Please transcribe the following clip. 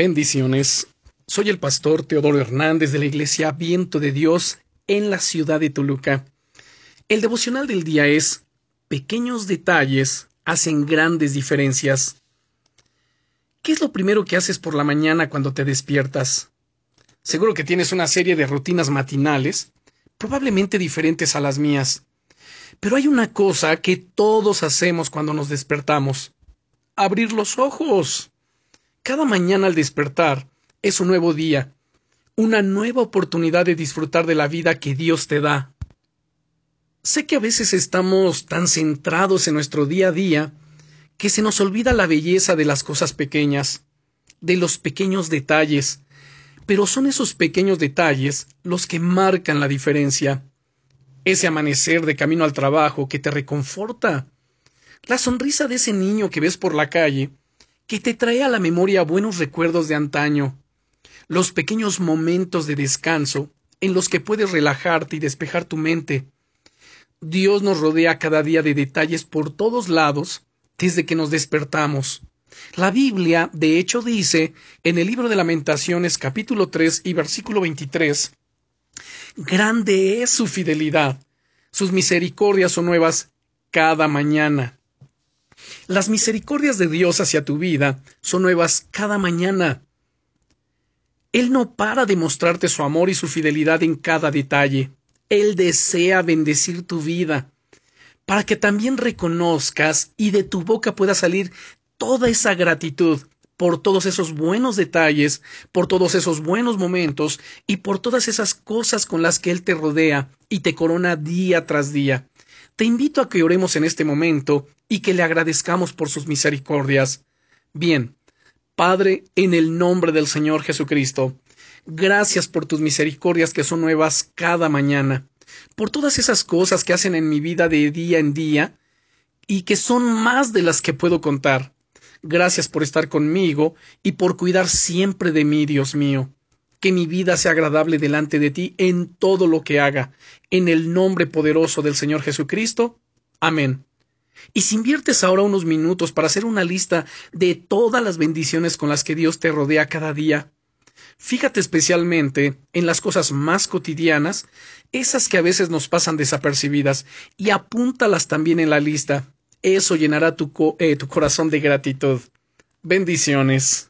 Bendiciones. Soy el pastor Teodoro Hernández de la Iglesia Viento de Dios en la ciudad de Toluca. El devocional del día es Pequeños detalles hacen grandes diferencias. ¿Qué es lo primero que haces por la mañana cuando te despiertas? Seguro que tienes una serie de rutinas matinales, probablemente diferentes a las mías. Pero hay una cosa que todos hacemos cuando nos despertamos. Abrir los ojos. Cada mañana al despertar es un nuevo día, una nueva oportunidad de disfrutar de la vida que Dios te da. Sé que a veces estamos tan centrados en nuestro día a día que se nos olvida la belleza de las cosas pequeñas, de los pequeños detalles, pero son esos pequeños detalles los que marcan la diferencia. Ese amanecer de camino al trabajo que te reconforta, la sonrisa de ese niño que ves por la calle, que te trae a la memoria buenos recuerdos de antaño, los pequeños momentos de descanso en los que puedes relajarte y despejar tu mente. Dios nos rodea cada día de detalles por todos lados desde que nos despertamos. La Biblia, de hecho, dice en el libro de Lamentaciones capítulo 3 y versículo 23, Grande es su fidelidad, sus misericordias son nuevas cada mañana. Las misericordias de Dios hacia tu vida son nuevas cada mañana. Él no para de mostrarte su amor y su fidelidad en cada detalle. Él desea bendecir tu vida, para que también reconozcas y de tu boca pueda salir toda esa gratitud por todos esos buenos detalles, por todos esos buenos momentos y por todas esas cosas con las que Él te rodea y te corona día tras día. Te invito a que oremos en este momento y que le agradezcamos por sus misericordias. Bien, Padre, en el nombre del Señor Jesucristo, gracias por tus misericordias que son nuevas cada mañana, por todas esas cosas que hacen en mi vida de día en día y que son más de las que puedo contar. Gracias por estar conmigo y por cuidar siempre de mí, Dios mío que mi vida sea agradable delante de ti en todo lo que haga, en el nombre poderoso del Señor Jesucristo. Amén. Y si inviertes ahora unos minutos para hacer una lista de todas las bendiciones con las que Dios te rodea cada día, fíjate especialmente en las cosas más cotidianas, esas que a veces nos pasan desapercibidas, y apúntalas también en la lista. Eso llenará tu, eh, tu corazón de gratitud. Bendiciones.